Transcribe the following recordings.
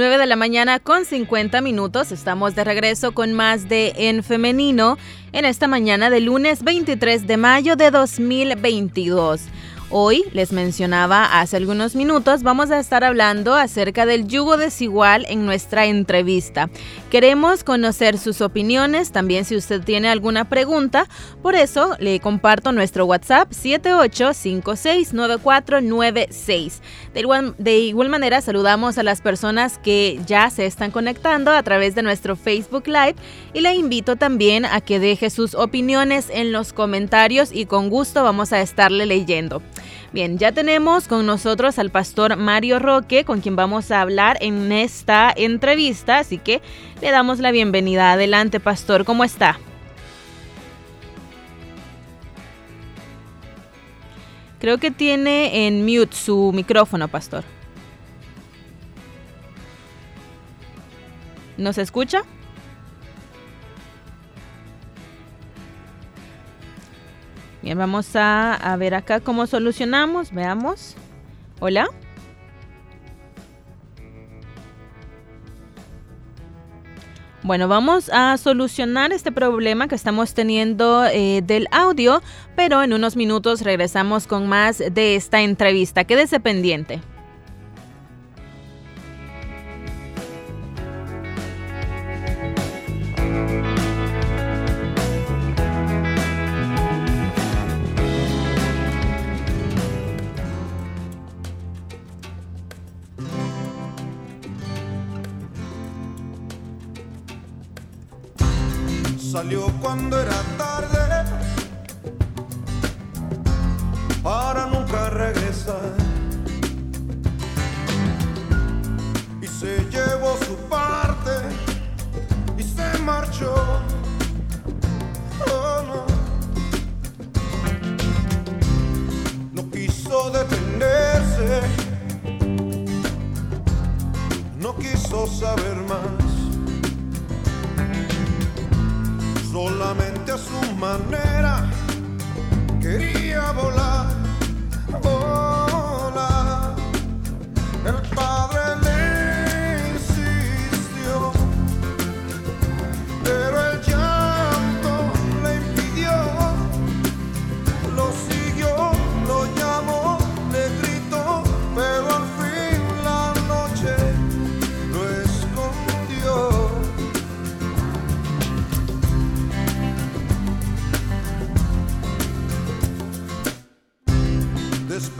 9 de la mañana con 50 minutos. Estamos de regreso con más de En Femenino en esta mañana de lunes 23 de mayo de 2022. Hoy, les mencionaba hace algunos minutos, vamos a estar hablando acerca del yugo desigual en nuestra entrevista. Queremos conocer sus opiniones, también si usted tiene alguna pregunta, por eso le comparto nuestro WhatsApp 78569496. De igual, de igual manera, saludamos a las personas que ya se están conectando a través de nuestro Facebook Live y le invito también a que deje sus opiniones en los comentarios y con gusto vamos a estarle leyendo. Bien, ya tenemos con nosotros al pastor Mario Roque, con quien vamos a hablar en esta entrevista, así que le damos la bienvenida. Adelante, pastor, ¿cómo está? Creo que tiene en mute su micrófono, pastor. ¿Nos escucha? Bien, vamos a, ver acá cómo solucionamos. Veamos. Hola. Bueno, vamos a solucionar este problema que estamos teniendo eh, del audio, pero en unos minutos regresamos con más de esta entrevista. Quédese pendiente. Salió cuando era tarde para nunca regresar. Y se llevó su parte y se marchó. Oh, no. no quiso detenerse, no quiso saber más. A su manera quería volar.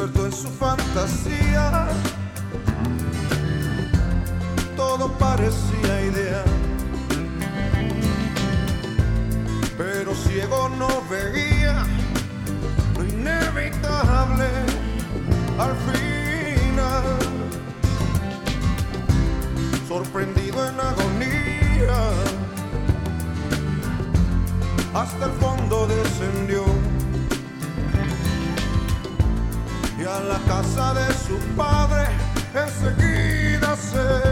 Despertó en su fantasía. Todo parecía idea, pero ciego no veía lo inevitable al final. Sorprendido en agonía, hasta el fondo descendió y a la casa de su padre. Enseguida se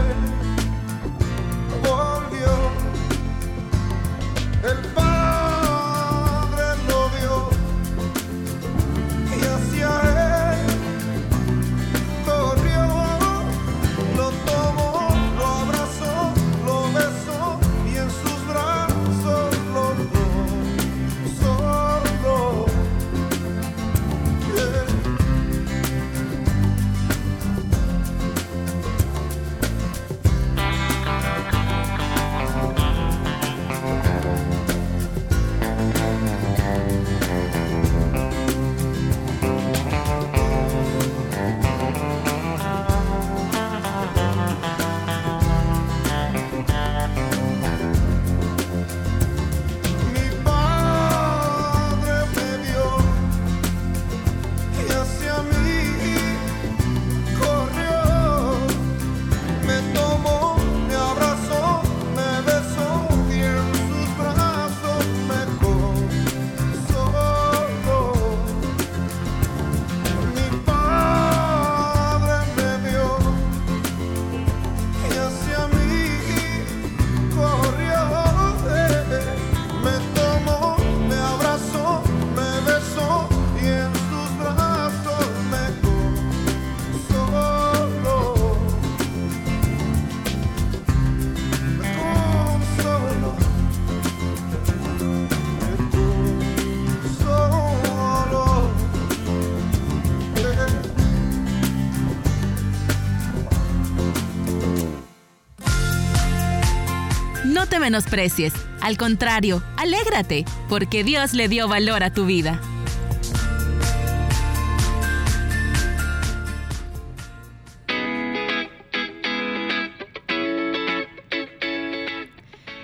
menosprecies. Al contrario, alégrate, porque Dios le dio valor a tu vida.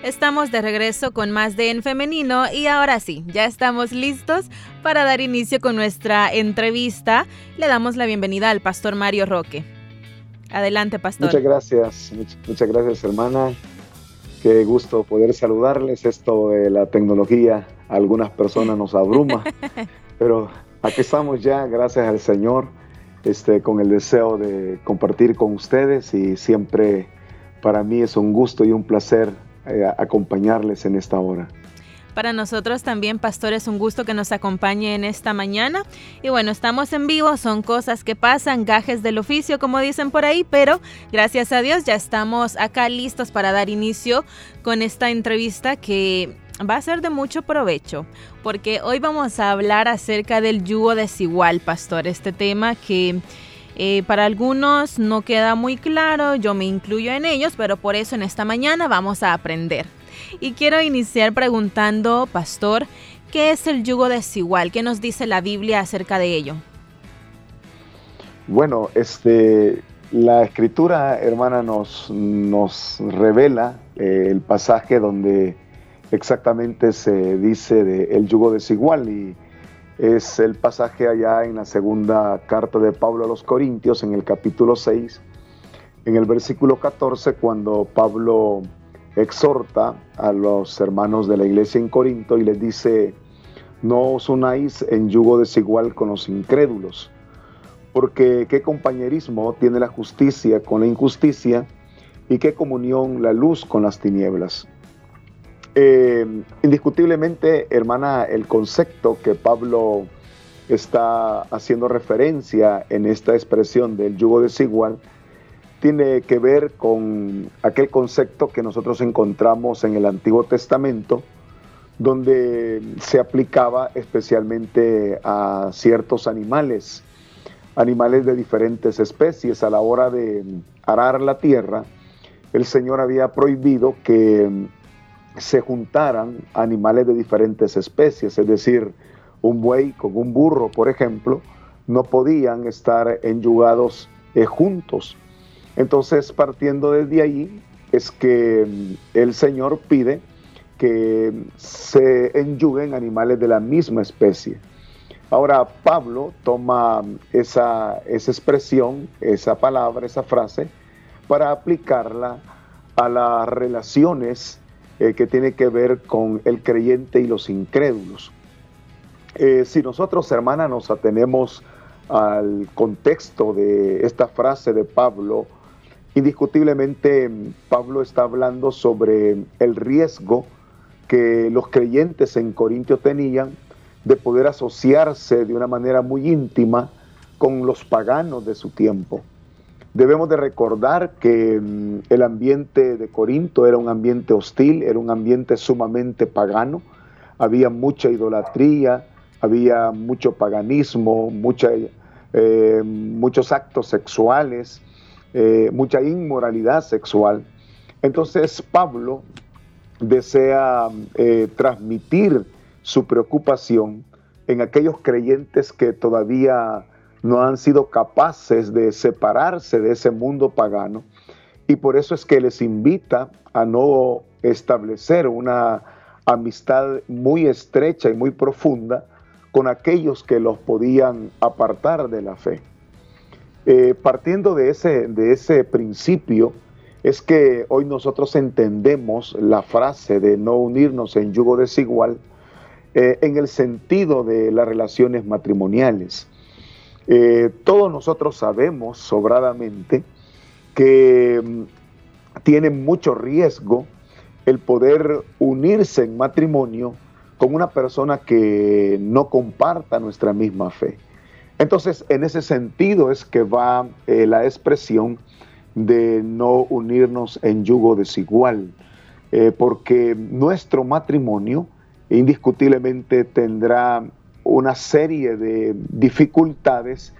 Estamos de regreso con más de En Femenino y ahora sí, ya estamos listos para dar inicio con nuestra entrevista. Le damos la bienvenida al pastor Mario Roque. Adelante, pastor. Muchas gracias, muchas gracias, hermana. Qué gusto poder saludarles. Esto de la tecnología a algunas personas nos abruma, pero aquí estamos ya, gracias al Señor, este, con el deseo de compartir con ustedes y siempre para mí es un gusto y un placer eh, acompañarles en esta hora. Para nosotros también, pastor, es un gusto que nos acompañe en esta mañana. Y bueno, estamos en vivo, son cosas que pasan, gajes del oficio, como dicen por ahí, pero gracias a Dios ya estamos acá listos para dar inicio con esta entrevista que va a ser de mucho provecho, porque hoy vamos a hablar acerca del yugo desigual, pastor, este tema que... Eh, para algunos no queda muy claro, yo me incluyo en ellos, pero por eso en esta mañana vamos a aprender. Y quiero iniciar preguntando, pastor, ¿qué es el yugo desigual? ¿Qué nos dice la Biblia acerca de ello? Bueno, este, la escritura, hermana, nos, nos revela eh, el pasaje donde exactamente se dice de el yugo desigual y es el pasaje allá en la segunda carta de Pablo a los Corintios, en el capítulo 6, en el versículo 14, cuando Pablo exhorta a los hermanos de la iglesia en Corinto y les dice, no os unáis en yugo desigual con los incrédulos, porque qué compañerismo tiene la justicia con la injusticia y qué comunión la luz con las tinieblas. Eh, indiscutiblemente, hermana, el concepto que Pablo está haciendo referencia en esta expresión del yugo desigual tiene que ver con aquel concepto que nosotros encontramos en el Antiguo Testamento, donde se aplicaba especialmente a ciertos animales, animales de diferentes especies. A la hora de arar la tierra, el Señor había prohibido que se juntaran animales de diferentes especies, es decir, un buey con un burro, por ejemplo, no podían estar enyugados eh, juntos. Entonces, partiendo desde ahí, es que mm, el Señor pide que se enyuguen animales de la misma especie. Ahora, Pablo toma esa, esa expresión, esa palabra, esa frase, para aplicarla a las relaciones eh, que tiene que ver con el creyente y los incrédulos. Eh, si nosotros, hermanas, nos atenemos al contexto de esta frase de Pablo, indiscutiblemente Pablo está hablando sobre el riesgo que los creyentes en Corintio tenían de poder asociarse de una manera muy íntima con los paganos de su tiempo. Debemos de recordar que mm, el ambiente de Corinto era un ambiente hostil, era un ambiente sumamente pagano, había mucha idolatría, había mucho paganismo, eh, muchos actos sexuales, eh, mucha inmoralidad sexual. Entonces Pablo desea eh, transmitir su preocupación en aquellos creyentes que todavía no han sido capaces de separarse de ese mundo pagano y por eso es que les invita a no establecer una amistad muy estrecha y muy profunda con aquellos que los podían apartar de la fe. Eh, partiendo de ese, de ese principio, es que hoy nosotros entendemos la frase de no unirnos en yugo desigual eh, en el sentido de las relaciones matrimoniales. Eh, todos nosotros sabemos sobradamente que mm, tiene mucho riesgo el poder unirse en matrimonio con una persona que no comparta nuestra misma fe. Entonces, en ese sentido es que va eh, la expresión de no unirnos en yugo desigual, eh, porque nuestro matrimonio indiscutiblemente tendrá una serie de dificultades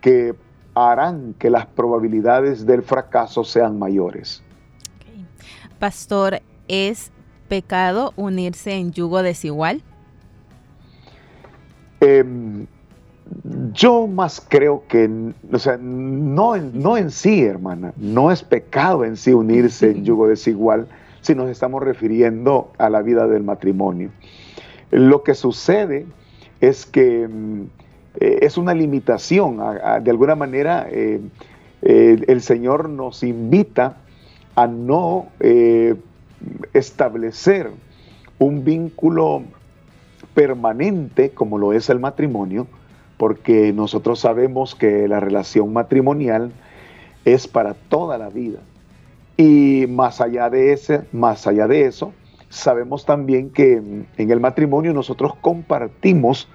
que harán que las probabilidades del fracaso sean mayores. Pastor, es pecado unirse en yugo desigual? Em, yo más creo que, o sea, no, no en sí, hermana, no es pecado en sí unirse en yugo desigual si nos estamos refiriendo a la vida del matrimonio. Lo que sucede es que mm, eh, es una limitación, de alguna manera eh, el Señor nos invita a no eh, establecer un vínculo permanente como lo es el matrimonio, porque nosotros sabemos que la relación matrimonial es para toda la vida. Y más allá de ese, más allá de eso, sabemos también que en el matrimonio nosotros compartimos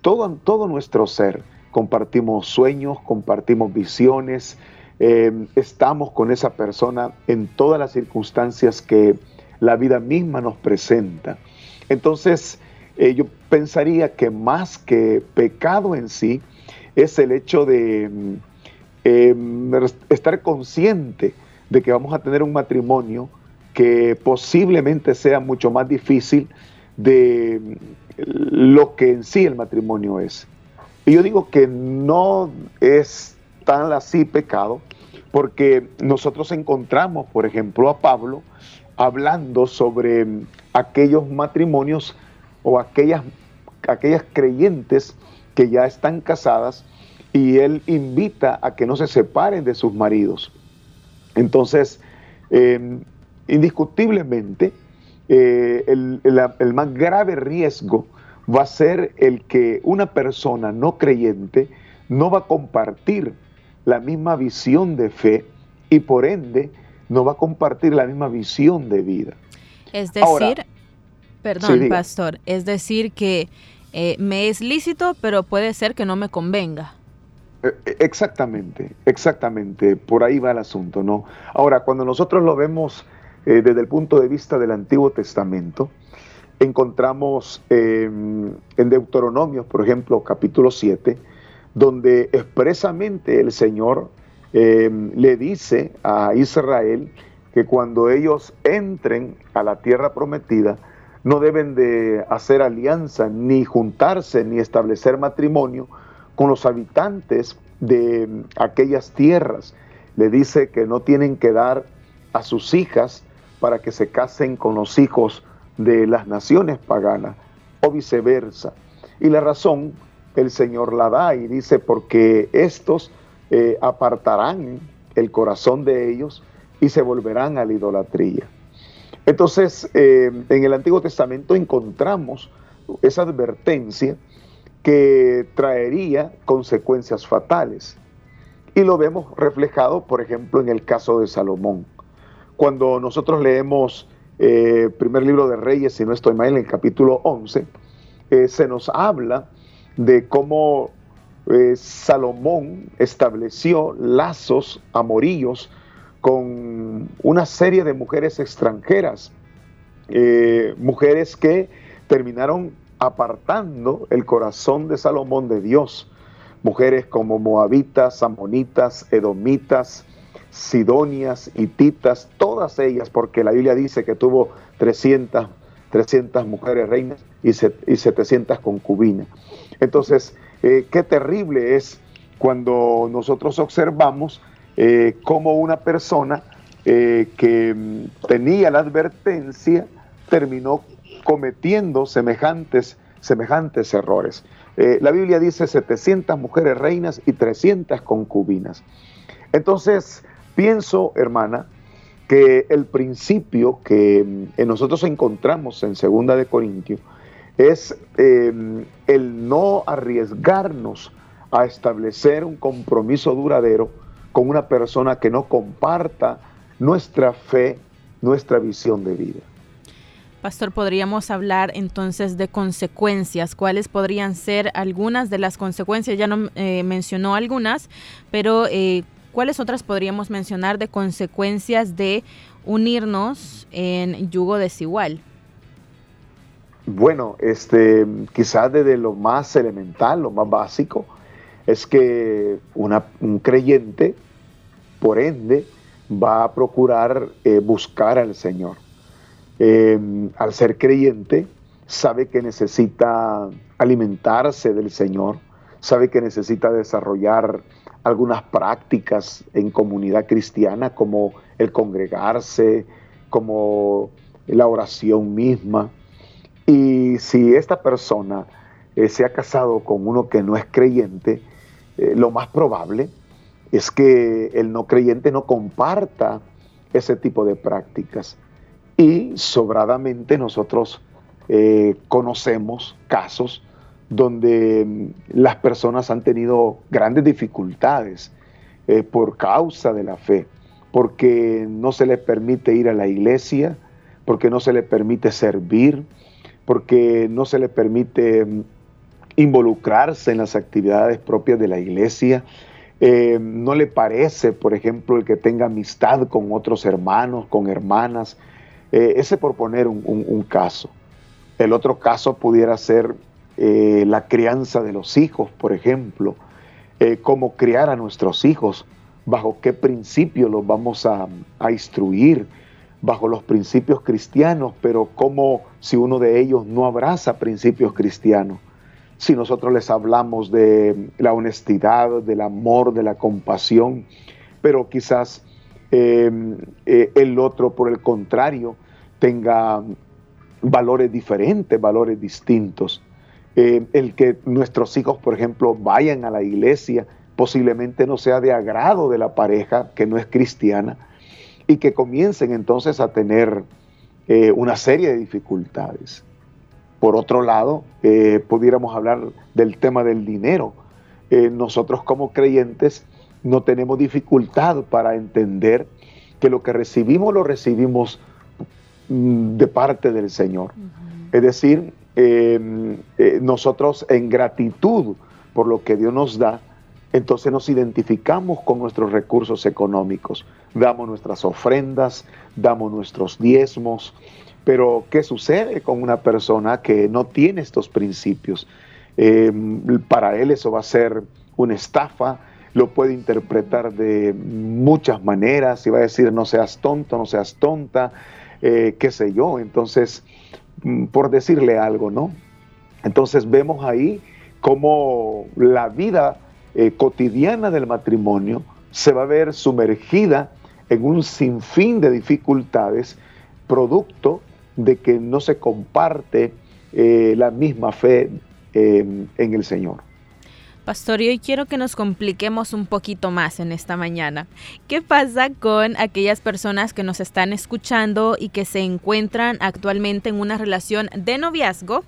todo, todo nuestro ser, compartimos sueños, compartimos visiones, eh, estamos con esa persona en todas las circunstancias que la vida misma nos presenta. Entonces, eh, yo pensaría que más que pecado en sí, es el hecho de mm, em, estar consciente de que vamos a tener un matrimonio que posiblemente sea mucho más difícil de mm, lo que en sí el matrimonio es. Y yo digo que no es tan así pecado, porque nosotros encontramos, por ejemplo, a Pablo hablando sobre mm, aquellos matrimonios o aquellas, aquellas creyentes que ya están casadas y él invita a que no se separen de sus maridos. Entonces, em, indiscutiblemente, eh, el, el, más grave riesgo va a ser el que una persona no creyente no va a compartir la misma visión de fe y por ende no va a compartir la misma visión de vida. Es decir, perdón, pastor, es decir que eh, me es lícito, pero puede ser que no me convenga. Eh, eh, exactamente, exactamente, por ahí va el asunto, ¿no? Ahora, cuando nosotros lo vemos desde el punto de vista del Antiguo Testamento, encontramos en Deuteronomios, por ejemplo, capítulo 7, donde expresamente el Señor Em, le dice a Israel que cuando ellos entren a la tierra prometida, no deben de hacer alianza, ni juntarse, ni establecer matrimonio con los habitantes de aquellas tierras. Le dice que no tienen que dar a sus hijas para que se casen con los hijos de las naciones paganas o viceversa. Y la razón el Señor la da y dice porque estos eh, apartarán el corazón de ellos y se volverán a la idolatría. Entonces, eh, en el Antiguo Testamento encontramos esa advertencia que traería consecuencias fatales. Y lo vemos reflejado, por ejemplo, en el caso de Salomón. Cuando nosotros leemos eh, primer libro de Reyes, si no estoy mal, en el capítulo 11, se nos habla de cómo eh, Salomón estableció lazos amorillos con una serie de mujeres extranjeras, eh, mujeres que terminaron apartando el corazón de Salomón de Dios, mujeres como moabitas, amonitas, edomitas, sidonias, hititas, todas ellas, porque la Biblia dice que tuvo 300, 300 mujeres reinas y, y 700 concubinas. Entonces, eh, qué terrible es cuando nosotros observamos eh, cómo una persona eh, que mm, tenía la advertencia terminó cometiendo semejantes, semejantes errores. la Biblia dice 700 mujeres reinas y 300 concubinas. Entonces, pienso, hermana, que el principio que mm, nosotros encontramos en Segunda de Corintios es em, el no arriesgarnos a establecer un compromiso duradero con una persona que no comparta nuestra fe, nuestra visión de vida. Pastor, podríamos hablar entonces de consecuencias. ¿Cuáles podrían ser algunas de las consecuencias? Ya no eh, mencionó algunas, pero eh, ¿cuáles otras podríamos mencionar de consecuencias de unirnos en yugo desigual? Bueno, este, quizás desde lo más elemental, lo más básico, es que un creyente, por ende, va a procurar eh, buscar al Señor. em, al ser creyente, sabe que necesita alimentarse del Señor, sabe que necesita desarrollar algunas prácticas en comunidad cristiana como el congregarse, como la oración misma. Y si esta persona eh, se ha casado con uno que no es creyente, eh, lo más probable es que el no creyente no comparta ese tipo de prácticas. Y sobradamente nosotros eh, conocemos casos donde mm, las personas han tenido grandes dificultades por causa de la fe, porque no se les permite ir a la iglesia, porque no se les permite servir, porque no se les permite mm, involucrarse en las actividades propias de la iglesia. Eh, no le parece, por ejemplo, el que tenga amistad con otros hermanos, con hermanas. Eh, ese por poner un, caso. El otro caso pudiera ser eh, la crianza de los hijos, por ejemplo. cómo criar a nuestros hijos, bajo qué principios los vamos a, a instruir, bajo los principios cristianos, pero cómo si uno de ellos no abraza principios cristianos si nosotros les hablamos de la honestidad, del amor, de la compasión, pero quizás em, eh, el otro, por el contrario, tenga valores diferentes, valores distintos. Em, el que nuestros hijos, por ejemplo, vayan a la iglesia, posiblemente no sea de agrado de la pareja que no es cristiana y que comiencen entonces a tener eh, una serie de dificultades. Por otro lado, eh, pudiéramos hablar del tema del dinero. Eh, nosotros como creyentes no tenemos dificultad para entender que lo que recibimos lo recibimos mm, de parte del Señor. Es decir, em, eh, nosotros en gratitud por lo que Dios nos da, entonces nos identificamos con nuestros recursos económicos, damos nuestras ofrendas, damos nuestros diezmos, pero, ¿qué sucede con una persona que no tiene estos principios? Em, para él eso va a ser una estafa, lo puede interpretar de muchas maneras y va a decir no seas tonto, no seas tonta, eh, qué sé yo. Entonces, mm, por decirle algo, ¿no? Entonces vemos ahí cómo la vida eh, cotidiana del matrimonio se va a ver sumergida en un sinfín de dificultades producto de que no se comparte eh, la misma fe eh, en el Señor. Pastor, y hoy quiero que nos compliquemos un poquito más en esta mañana. ¿Qué pasa con aquellas personas que nos están escuchando y que se encuentran actualmente en una relación de noviazgo?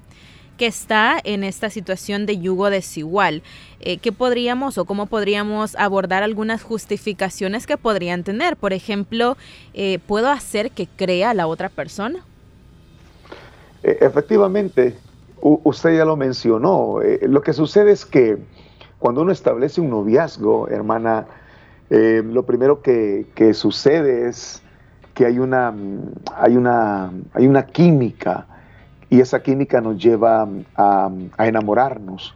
que está en esta situación de yugo desigual. Eh, ¿Qué podríamos o cómo podríamos abordar algunas justificaciones que podrían tener? Por ejemplo, ¿puedo hacer que crea la otra persona? E, efectivamente, usted ya lo mencionó. Eh, lo que sucede es que cuando uno establece un noviazgo, hermana, eh, lo primero que, sucede es que hay una, hay, una, hay una química y esa química nos lleva a, a enamorarnos.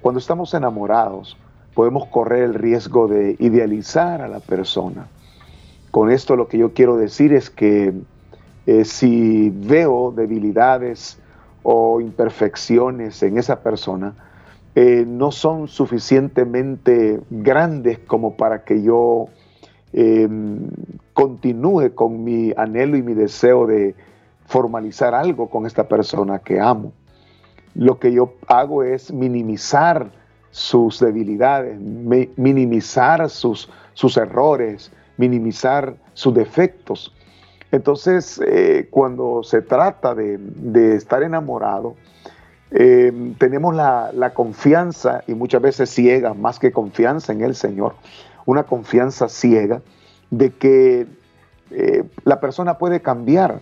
Cuando estamos enamorados, podemos correr el riesgo de idealizar a la persona. Con esto lo que yo quiero decir es que eh, si veo debilidades o imperfecciones en esa persona, eh, no son suficientemente grandes como para que yo em, continúe con mi anhelo y mi deseo de formalizar algo con esta persona que amo. Lo que yo hago es minimizar sus debilidades, minimizar sus, sus errores, minimizar sus defectos entonces, eh, cuando se trata de, estar enamorado, eh, tenemos la, confianza y muchas veces ciega, más que confianza en el Señor, una confianza ciega de que eh, la persona puede cambiar,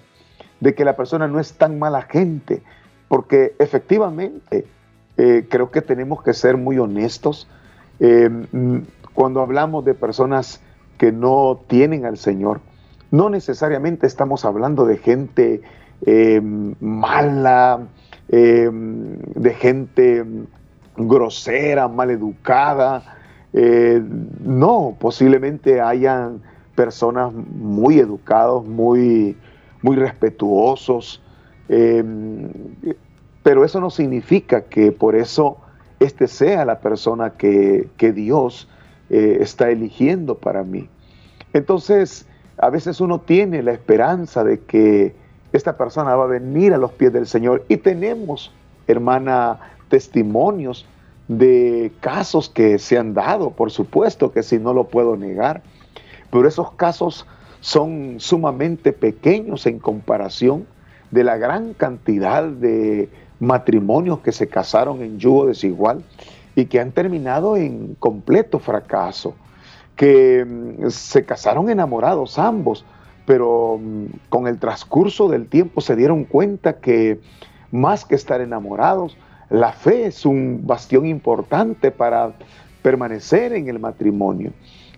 de que la persona no es tan mala gente, porque efectivamente creo que tenemos que ser muy honestos. cuando hablamos de personas que no tienen al Señor, no necesariamente estamos hablando de gente eh, mala, eh, de gente grosera, maleducada. Eh, no, posiblemente hayan personas muy educados, muy, muy respetuosos, em, pero eso no significa que por eso este sea la persona que, Dios eh, está eligiendo para mí. Entonces, a veces uno tiene la esperanza de que esta persona va a venir a los pies del Señor. Y tenemos, hermana, testimonios de casos que se han dado, por supuesto que si no lo puedo negar, pero esos casos son sumamente pequeños en comparación de la gran cantidad de matrimonios que se casaron en yugo desigual y que han terminado en completo fracaso, que mm, se casaron enamorados ambos, pero mm, con el transcurso del tiempo se dieron cuenta que más que estar enamorados, la fe es un bastión importante para permanecer en el matrimonio.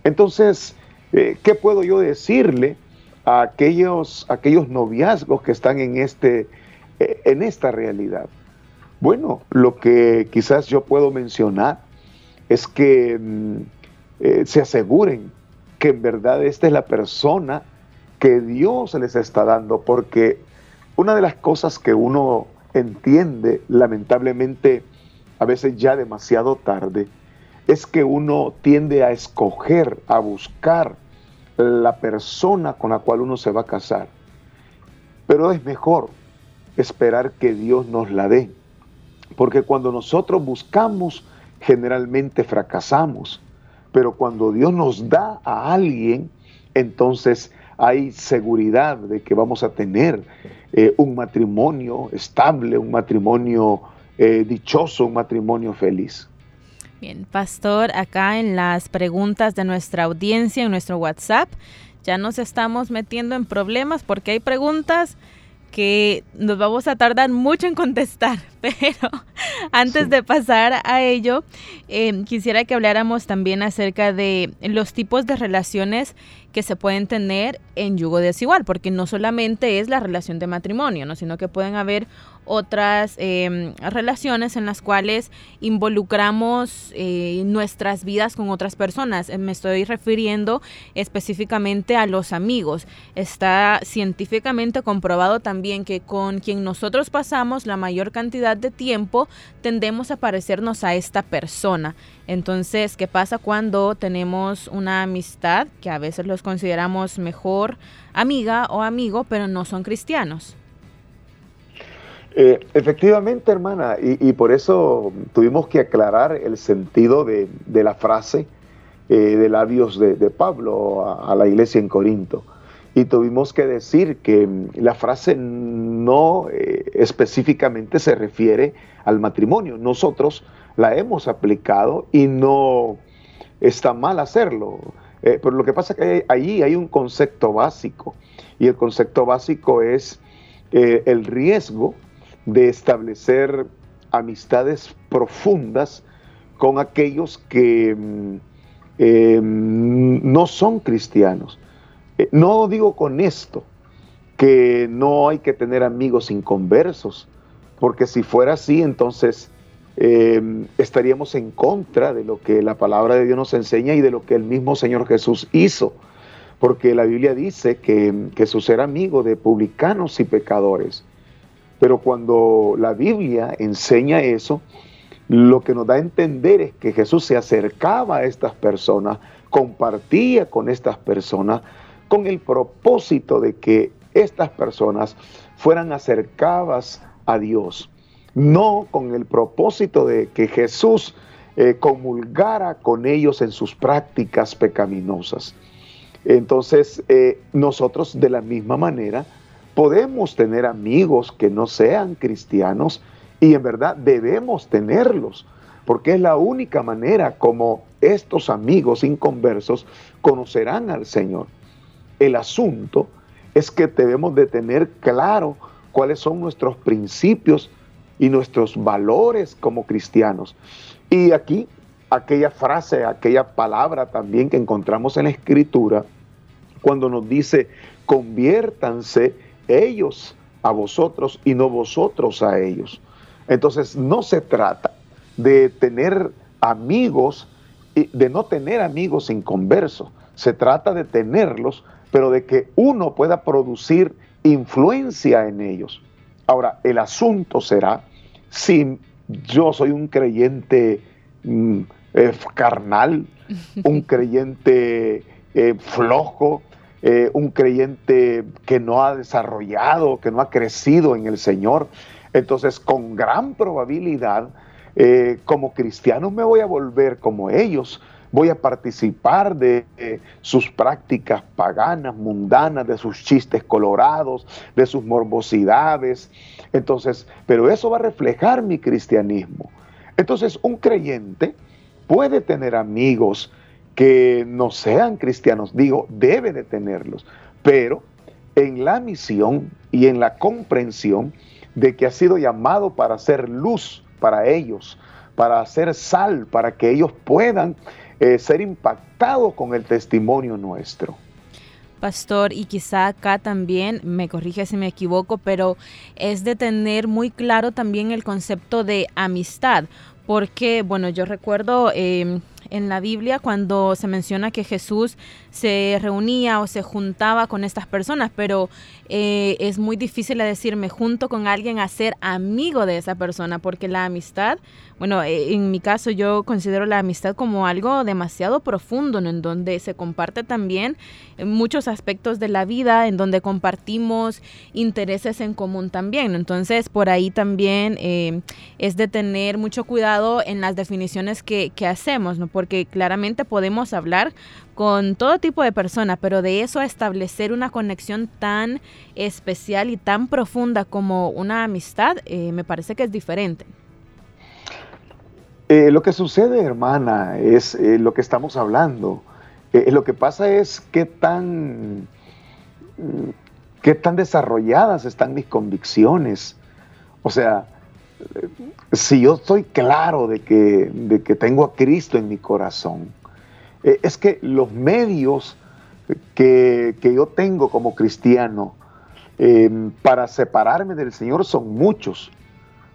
Entonces, eh, ¿qué puedo yo decirle a aquellos, aquellos noviazgos que están en, este, eh, en esta realidad? Bueno, lo que quizás yo puedo mencionar es que mm, eh, se aseguren que en verdad esta es la persona que Dios les está dando, porque una de las cosas que uno entiende, lamentablemente, a veces ya demasiado tarde, es que uno tiende a escoger, a buscar la persona con la cual uno se va a casar. Pero es mejor esperar que Dios nos la dé, porque cuando nosotros buscamos, generalmente fracasamos, pero cuando Dios nos da a alguien, entonces hay seguridad de que vamos a tener eh, un matrimonio estable, un matrimonio eh, dichoso, un matrimonio feliz. Bien, pastor, acá en las preguntas de nuestra audiencia, en nuestro WhatsApp, ya nos estamos metiendo en problemas porque hay preguntas que nos vamos a tardar mucho en contestar, pero antes de pasar a ello, em, quisiera que habláramos también acerca de los tipos de relaciones que se pueden tener en yugo desigual, porque no solamente es la relación de matrimonio, ¿no? sino que pueden haber otras em, relaciones en las cuales involucramos eh, nuestras vidas con otras personas. Me estoy refiriendo específicamente a los amigos. Está científicamente comprobado también que con quien nosotros pasamos la mayor cantidad de tiempo tendemos a parecernos a esta persona. Entonces, ¿qué pasa cuando tenemos una amistad que a veces los consideramos mejor amiga o amigo, pero no son cristianos? Eh, efectivamente, hermana, y, por eso tuvimos que aclarar el sentido de, la frase eh, de labios de, Pablo a, la iglesia en Corinto. Y tuvimos que decir que la frase no eh, específicamente se refiere al matrimonio. Nosotros la hemos aplicado y no está mal hacerlo. pero lo que pasa es que ahí hay un concepto básico y el concepto básico es el riesgo de establecer amistades profundas con aquellos que mm, em, no son cristianos. Eh, no digo con esto que no hay que tener amigos inconversos, porque si fuera así, entonces em, estaríamos en contra de lo que la palabra de Dios nos enseña y de lo que el mismo Señor Jesús hizo, porque la Biblia dice que Jesús era amigo de publicanos y pecadores. Pero cuando la Biblia enseña eso, lo que nos da a entender es que Jesús se acercaba a estas personas, compartía con estas personas, con el propósito de que estas personas fueran acercadas a Dios, no con el propósito de que Jesús eh, comulgara con ellos en sus prácticas pecaminosas. Entonces, eh, nosotros de la misma manera Podemos tener amigos que no sean cristianos y en verdad debemos tenerlos, porque es la única manera como estos amigos inconversos conocerán al Señor. El asunto es que debemos de tener claro cuáles son nuestros principios y nuestros valores como cristianos. Y aquí aquella frase, aquella palabra también que encontramos en la escritura, cuando nos dice, conviértanse ellos a vosotros y no vosotros a ellos. Entonces no se trata de tener amigos, y de no tener amigos inconversos, se trata de tenerlos, pero de que uno pueda producir influencia en ellos. Ahora, el asunto será si yo soy un creyente mm, eh, carnal, un creyente eh, flojo, eh, un creyente que no ha desarrollado, que no ha crecido en el Señor. Entonces, con gran probabilidad, como cristiano me voy a volver como ellos, voy a participar de sus prácticas paganas, mundanas, de sus chistes colorados, de sus morbosidades. Entonces, pero eso va a reflejar mi cristianismo. Entonces, un creyente puede tener amigos que no sean cristianos, digo, debe de tenerlos, pero en la misión y en la comprensión de que ha sido llamado para hacer luz para ellos, para hacer sal, para que ellos puedan eh, ser impactados con el testimonio nuestro. Pastor, y quizá acá también, me corrige si me equivoco, pero es de tener muy claro también el concepto de amistad, porque, bueno, yo recuerdo em, en la Biblia cuando se menciona que Jesús se reunía o se juntaba con estas personas, pero eh, es muy difícil decirme junto con alguien a ser amigo de esa persona, porque la amistad, bueno, eh, en mi caso yo considero la amistad como algo demasiado profundo, en donde se comparte también muchos aspectos de la vida, en donde compartimos intereses en común también. Entonces, por ahí también eh, es de tener mucho cuidado en las definiciones que, que hacemos, ¿no? porque claramente podemos hablar con todo tipo de personas, pero de eso a establecer una conexión tan especial y tan profunda como una amistad, eh, me parece que es diferente. Eh, lo que sucede, hermana, es eh, lo que estamos hablando. lo que pasa es qué tan, qué tan desarrolladas están mis convicciones. O sea, si yo estoy claro de que, de que tengo a Cristo en mi corazón, eh, es que los medios que, yo tengo como cristiano eh, para separarme del Señor son muchos.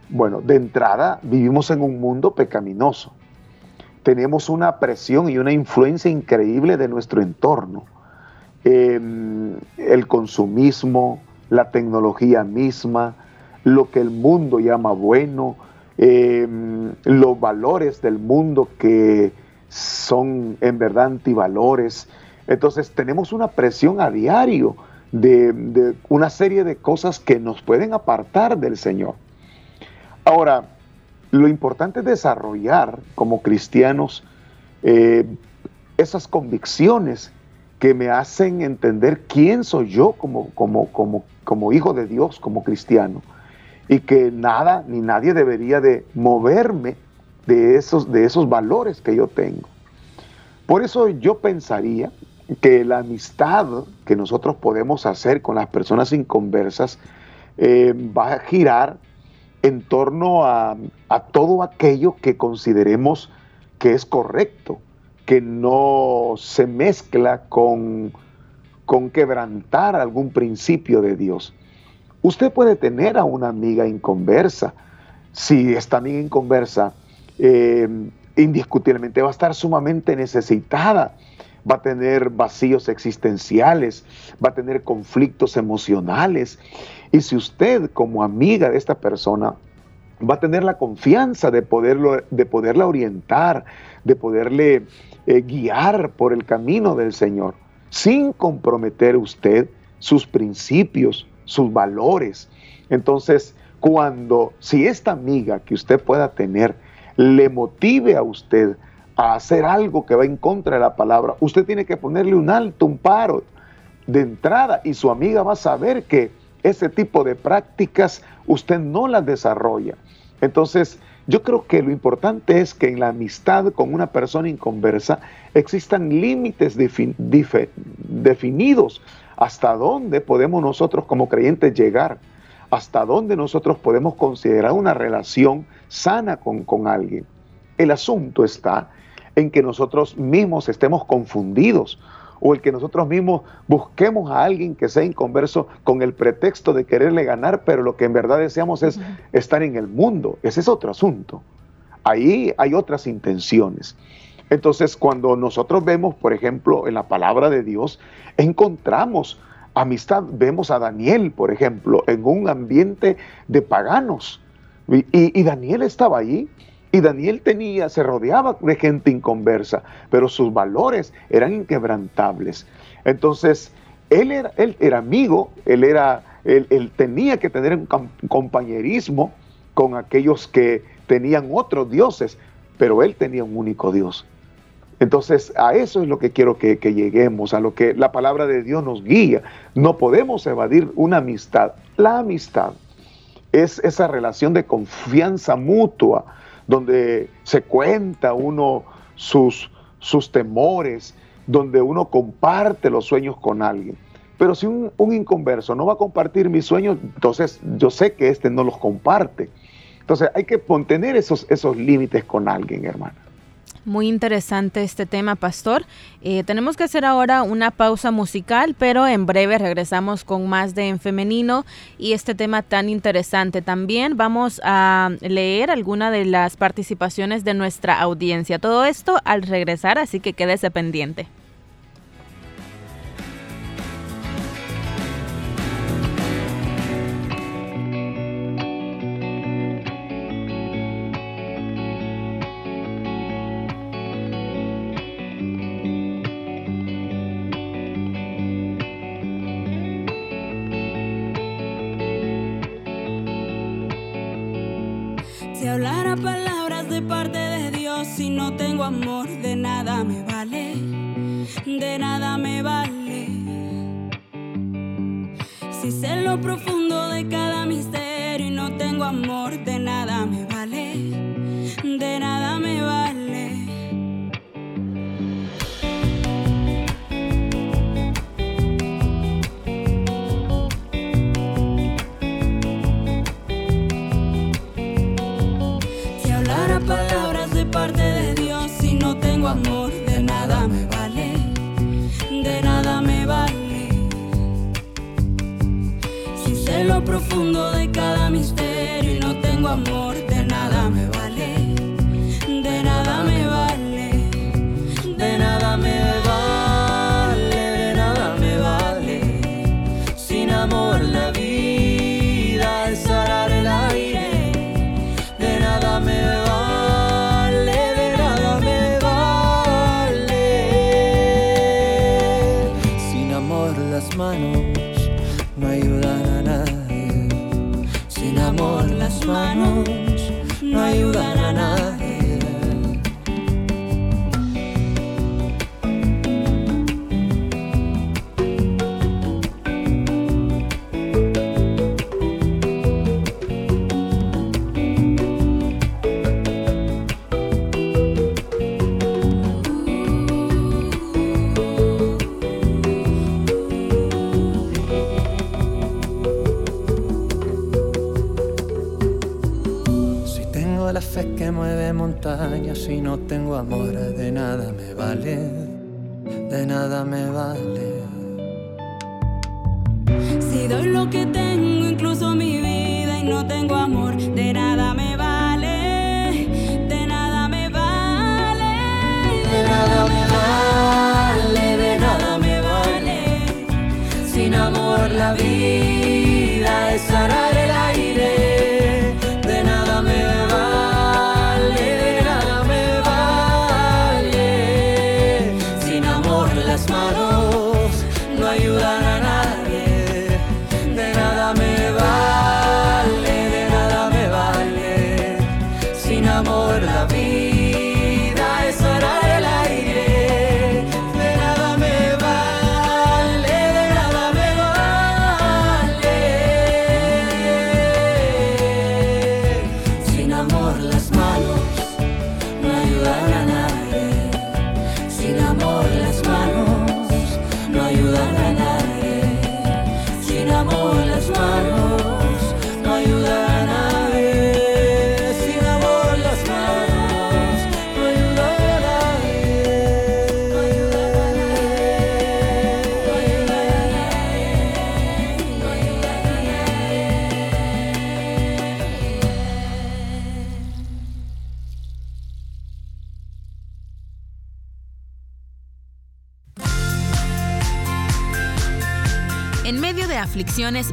Bueno, de entrada vivimos en un mundo pecaminoso. Tenemos una presión y una influencia increíble de nuestro entorno. Em, el consumismo, la tecnología misma, lo que el mundo llama bueno, em, los valores del mundo que son en verdad antivalores. Entonces tenemos una presión a diario de, una serie de cosas que nos pueden apartar del Señor. Ahora, lo importante es desarrollar como cristianos eh, esas convicciones que me hacen entender quién soy yo como, como, como, como hijo de Dios, como cristiano, y que nada ni nadie debería de moverme de esos, de esos valores que yo tengo. Por eso yo pensaría que la amistad que nosotros podemos hacer con las personas inconversas eh, va a girar en torno a, todo aquello que consideremos que es correcto, que no se mezcla con, con quebrantar algún principio de Dios. Usted puede tener a una amiga inconversa. Si esta amiga inconversa eh, indiscutiblemente va a estar sumamente necesitada, va a tener vacíos existenciales, va a tener conflictos emocionales. Y si usted como amiga de esta persona va a tener la confianza de, poderlo, de poderla orientar, de poderle eh, guiar por el camino del Señor, sin comprometer usted sus principios, sus valores. Entonces, cuando, si esta amiga que usted pueda tener, le motive a usted a hacer algo que va en contra de la palabra, usted tiene que ponerle un alto, un paro de entrada y su amiga va a saber que ese tipo de prácticas usted no las desarrolla. Entonces, yo creo que lo importante es que en la amistad con una persona inconversa existan límites definidos hasta dónde podemos nosotros como creyentes llegar hasta dónde nosotros podemos considerar una relación sana con, con alguien. El asunto está en que nosotros mismos estemos confundidos o el que nosotros mismos busquemos a alguien que sea inconverso con el pretexto de quererle ganar, pero lo que en verdad deseamos es estar en el mundo. Ese es otro asunto. Ahí hay otras intenciones. Entonces, cuando nosotros vemos, por ejemplo, en la palabra de Dios, encontramos amistad. Vemos a Daniel, por ejemplo, en un ambiente de paganos. Y, Daniel estaba allí. Y Daniel tenía, se rodeaba de gente inconversa, pero sus valores eran inquebrantables. Entonces, él era, amigo, él, era, él, tenía que tener un compañerismo con aquellos que tenían otros dioses, pero él tenía un único Dios. Entonces, a eso es lo que quiero que, lleguemos, a lo que la palabra de Dios nos guía. No podemos evadir una amistad. La amistad es esa relación de confianza mutua, donde se cuenta uno sus, sus temores, donde uno comparte los sueños con alguien. Pero si un, inconverso no va a compartir mis sueños, entonces yo sé que este no los comparte. Entonces hay que tener esos, esos límites con alguien, hermano. Muy interesante este tema, Pastor. Eh, tenemos que hacer ahora una pausa musical, pero en breve regresamos con más de En Femenino y este tema tan interesante. También vamos a leer alguna de las participaciones de nuestra audiencia. Todo esto al regresar, así que quédese pendiente.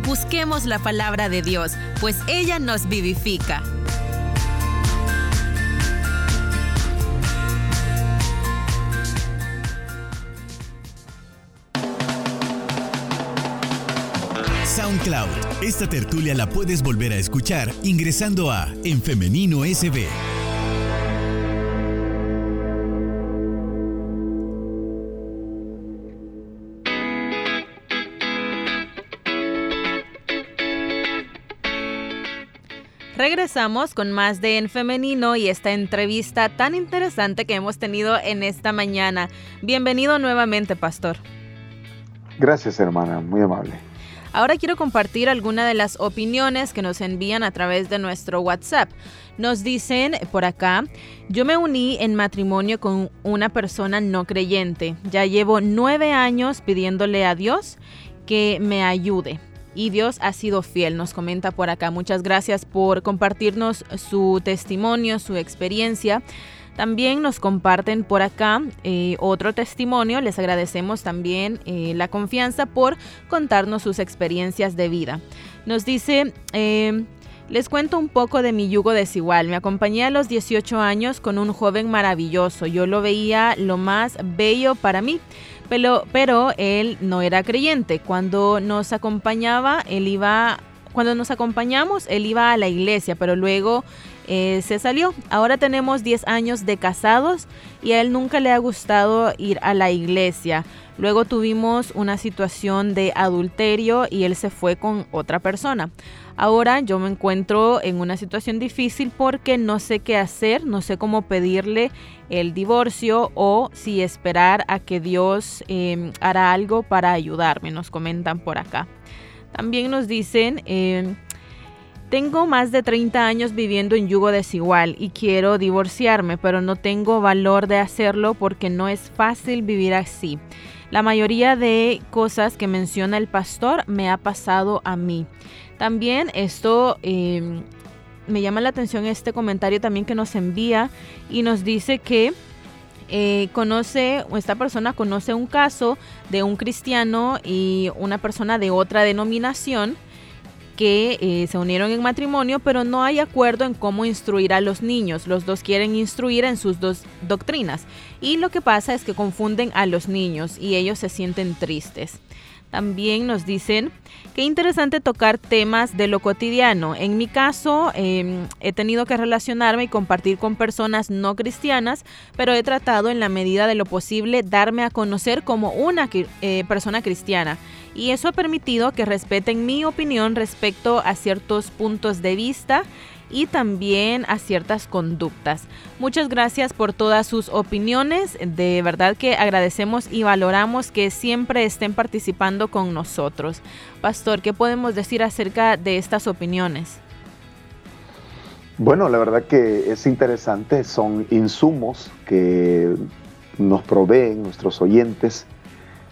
Busquemos la palabra de Dios, pues ella nos vivifica. SoundCloud. Esta tertulia la puedes volver a escuchar ingresando a En Femenino SB. Regresamos con más de En Femenino y esta entrevista tan interesante que hemos tenido en esta mañana. Bienvenido nuevamente, Pastor. Gracias, hermana, muy amable. Ahora quiero compartir algunas de las opiniones que nos envían a través de nuestro WhatsApp. Nos dicen por acá, yo me uní en matrimonio con una persona no creyente. Ya llevo nueve años pidiéndole a Dios que me ayude y Dios ha sido fiel, nos comenta por acá. Muchas gracias por compartirnos su testimonio, su experiencia. También nos comparten por acá eh, otro testimonio. Les agradecemos también eh, la confianza por contarnos sus experiencias de vida. Nos dice, eh, les cuento un poco de mi yugo desigual. Me acompañé a los 18 años con un joven maravilloso. Yo lo veía lo más bello para mí. Pero, pero él no era creyente. Cuando nos acompañaba, él iba, cuando nos acompañamos, él iba a la iglesia, pero luego eh, se salió. Ahora tenemos 10 años de casados y a él nunca le ha gustado ir a la iglesia. Luego tuvimos una situación de adulterio y él se fue con otra persona. Ahora yo me encuentro en una situación difícil porque no sé qué hacer, no sé cómo pedirle el divorcio o si esperar a que Dios em, hará algo para ayudarme, nos comentan por acá. También nos dicen... Em, tengo más de 30 años viviendo en yugo desigual y quiero divorciarme, pero no tengo valor de hacerlo porque no es fácil vivir así. La mayoría de cosas que menciona el pastor me ha pasado a mí. También esto em, me llama la atención este comentario también que nos envía y nos dice que eh, conoce, esta persona conoce un caso de un cristiano y una persona de otra denominación que eh, se unieron en matrimonio, pero no hay acuerdo en cómo instruir a los niños. Los dos quieren instruir en sus dos doctrinas. Y lo que pasa es que confunden a los niños y ellos se sienten tristes. También nos dicen, qué interesante tocar temas de lo cotidiano. En mi caso, em, he tenido que relacionarme y compartir con personas no cristianas, pero he tratado en la medida de lo posible darme a conocer como una eh, persona cristiana. Y eso ha permitido que respeten mi opinión respecto a ciertos puntos de vista y también a ciertas conductas. Muchas gracias por todas sus opiniones. De verdad que agradecemos y valoramos que siempre estén participando con nosotros. Pastor, ¿qué podemos decir acerca de estas opiniones? Bueno, la verdad que es interesante, son insumos que nos proveen nuestros oyentes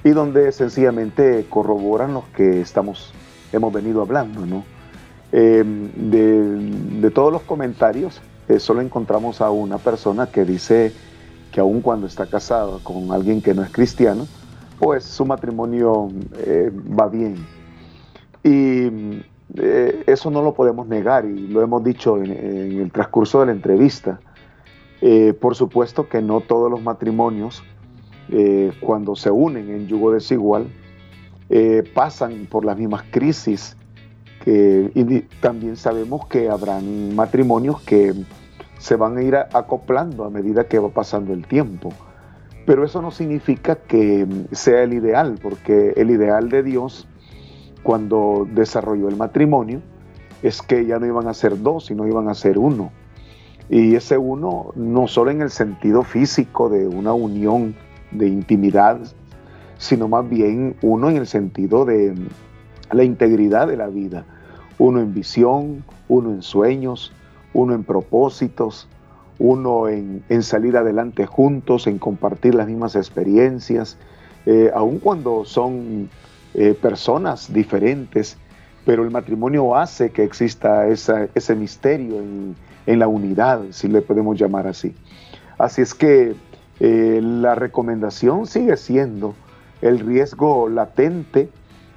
y donde sencillamente corroboran los que estamos, hemos venido hablando, ¿no? Em, de, todos los comentarios, eh, solo encontramos a una persona que dice que aun cuando está casada con alguien que no es cristiano, pues su matrimonio eh, va bien. Y eh, eso no lo podemos negar y lo hemos dicho en, el transcurso de la entrevista. por supuesto que no todos los matrimonios, cuando se unen en yugo desigual, pasan por las mismas crisis y también sabemos que habrán matrimonios que se van a ir acoplando a medida que va pasando el tiempo. Pero eso no significa que sea el ideal, porque el ideal de Dios cuando desarrolló el matrimonio es que ya no iban a ser dos, sino iban a ser uno. Y ese uno no solo en el sentido físico de una unión de intimidad, sino más bien uno en el sentido de la integridad de la vida uno en visión, uno en sueños, uno en propósitos, uno en, salir adelante juntos, en compartir las mismas experiencias, eh, aun cuando son eh, personas diferentes, pero el matrimonio hace que exista ese misterio en, la unidad, si le podemos llamar así. Así es que eh, la recomendación sigue siendo el riesgo latente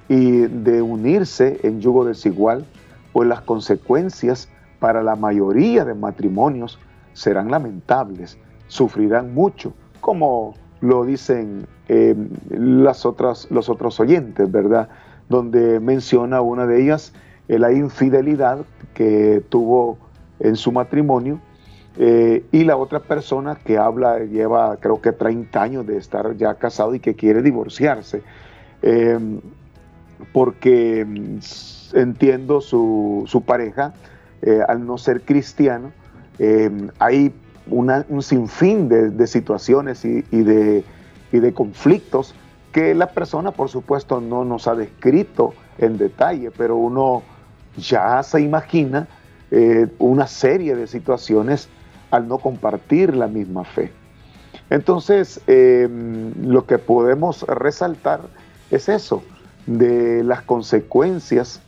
y de unirse en yugo desigual, pues las consecuencias para la mayoría de matrimonios serán lamentables, sufrirán mucho, como lo dicen eh, las otras, los otros oyentes, ¿verdad? Donde menciona una de ellas eh, la infidelidad que tuvo en su matrimonio eh, y la otra persona que habla, lleva creo que 30 años de estar ya casado y que quiere divorciarse, em, porque mm, entiendo su, su pareja, eh, al no ser cristiano, em, hay un sinfín de, situaciones y, de, y de conflictos que la persona, por supuesto, no nos ha descrito en detalle, pero uno ya se imagina eh, una serie de situaciones al no compartir la misma fe. Entonces, lo que podemos resaltar es eso, de las consecuencias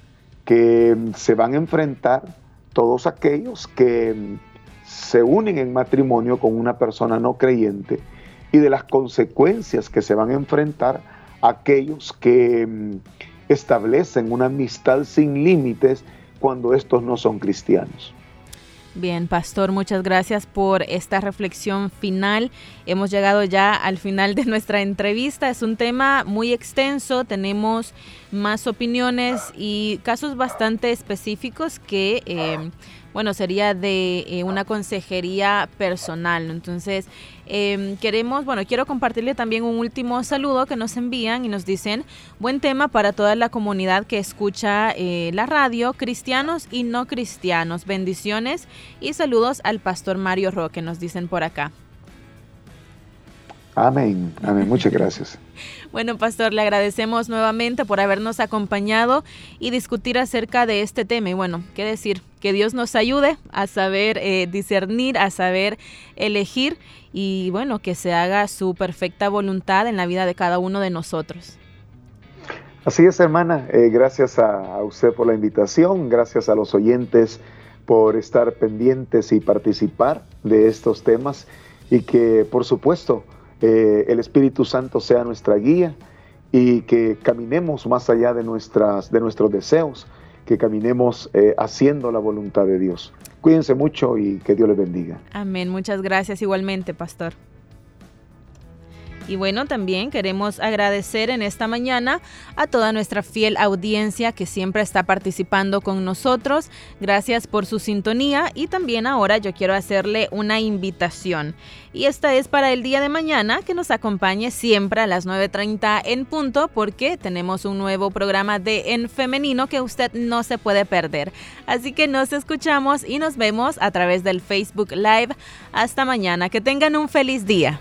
que se van a enfrentar todos aquellos que se unen en matrimonio con una persona no creyente y de las consecuencias que se van a enfrentar aquellos que em, establecen una amistad sin límites cuando estos no son cristianos. Bien, pastor, muchas gracias por esta reflexión final. Hemos llegado ya al final de nuestra entrevista. Es un tema muy extenso, tenemos más opiniones y casos bastante específicos que... Eh, bueno, sería de eh, una consejería personal. Entonces, em, queremos, bueno, quiero compartirle también un último saludo que nos envían y nos dicen, buen tema para toda la comunidad que escucha eh, la radio, cristianos y no cristianos. Bendiciones y saludos al pastor Mario Roque, nos dicen por acá. Amén, amén, muchas gracias. Bueno, pastor, le agradecemos nuevamente por habernos acompañado y discutir acerca de este tema. Y bueno, qué decir, que Dios nos ayude a saber eh, discernir, a saber elegir y bueno, que se haga su perfecta voluntad en la vida de cada uno de nosotros. Así es, hermana. Eh, gracias a, usted por la invitación, gracias a los oyentes por estar pendientes y participar de estos temas y que, por supuesto, eh, el Espíritu Santo sea nuestra guía y que caminemos más allá de, nuestras, de nuestros deseos, que caminemos eh, haciendo la voluntad de Dios. Cuídense mucho y que Dios les bendiga. Amén. Muchas gracias igualmente, pastor. Y bueno, también queremos agradecer en esta mañana a toda nuestra fiel audiencia que siempre está participando con nosotros. Gracias por su sintonía y también ahora yo quiero hacerle una invitación. Y esta es para el día de mañana que nos acompañe siempre a las 9.30 en punto porque tenemos un nuevo programa de En Femenino que usted no se puede perder. Así que nos escuchamos y nos vemos a través del Facebook Live. Hasta mañana. Que tengan un feliz día.